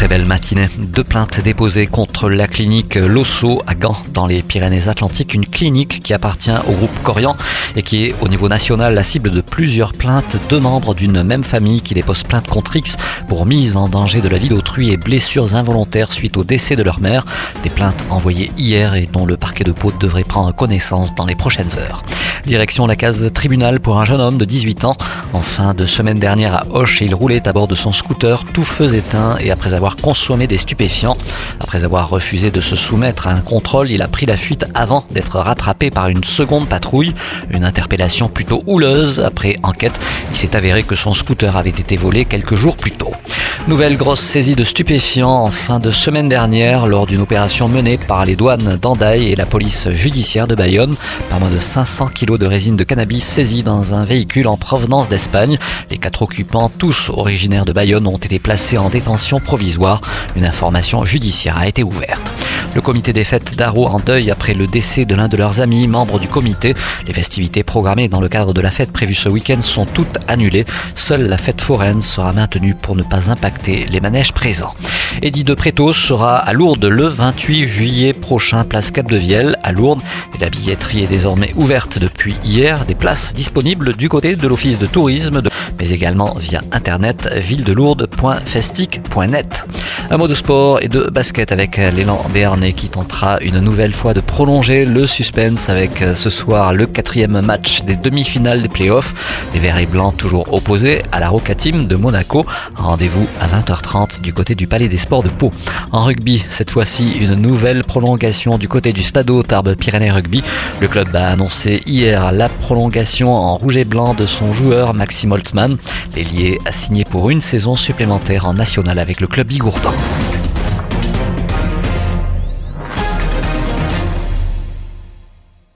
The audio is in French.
Très belle matinée. Deux plaintes déposées contre la clinique Losso à Gand dans les Pyrénées-Atlantiques. Une clinique qui appartient au groupe Corian et qui est au niveau national la cible de plusieurs plaintes. Deux membres d'une même famille qui déposent plainte contre X pour mise en danger de la vie d'autrui et blessures involontaires suite au décès de leur mère. Des plaintes envoyées hier et dont le parquet de Pau devrait prendre connaissance dans les prochaines heures. Direction la case tribunal pour un jeune homme de 18 ans. En fin de semaine dernière à Hoche, il roulait à bord de son scooter, tout feu éteint et après avoir consommé des stupéfiants. Après avoir refusé de se soumettre à un contrôle, il a pris la fuite avant d'être rattrapé par une seconde patrouille. Une interpellation plutôt houleuse. Après enquête, il s'est avéré que son scooter avait été volé quelques jours plus tôt. Nouvelle grosse saisie de stupéfiants en fin de semaine dernière lors d'une opération menée par les douanes d'Andaï et la police judiciaire de Bayonne. Pas moins de 500 kilos de résine de cannabis saisis dans un véhicule en provenance d'Espagne. Les quatre occupants, tous originaires de Bayonne, ont été placés en détention provisoire. Une information judiciaire a été ouverte. Le comité des fêtes d'Aro en deuil après le décès de l'un de leurs amis, membres du comité. Les festivités programmées dans le cadre de la fête prévue ce week-end sont toutes annulées. Seule la fête foraine sera maintenue pour ne pas impacter les manèges présents. Eddie de Prétos sera à Lourdes le 28 juillet prochain, place Cap de Vielle à Lourdes. La billetterie est désormais ouverte depuis hier. Des places disponibles du côté de l'office de tourisme, mais également via internet villedelourdes.festic.net. Un mot de sport et de basket avec l'élan Béarnais qui tentera une nouvelle fois de prolonger le suspense avec ce soir le quatrième match des demi-finales des playoffs. Les Verts et Blancs toujours opposés à la Roca Team de Monaco. Rendez-vous à 20h30 du côté du Palais des Sports de Pau. En rugby, cette fois-ci une nouvelle prolongation du côté du Stade Tarbes Pyrénées Rugby. Le club a annoncé hier la prolongation en rouge et blanc de son joueur Maxime Holtmann. L'ailier a signé pour une saison supplémentaire en national avec le club Bigourdan. Thank you.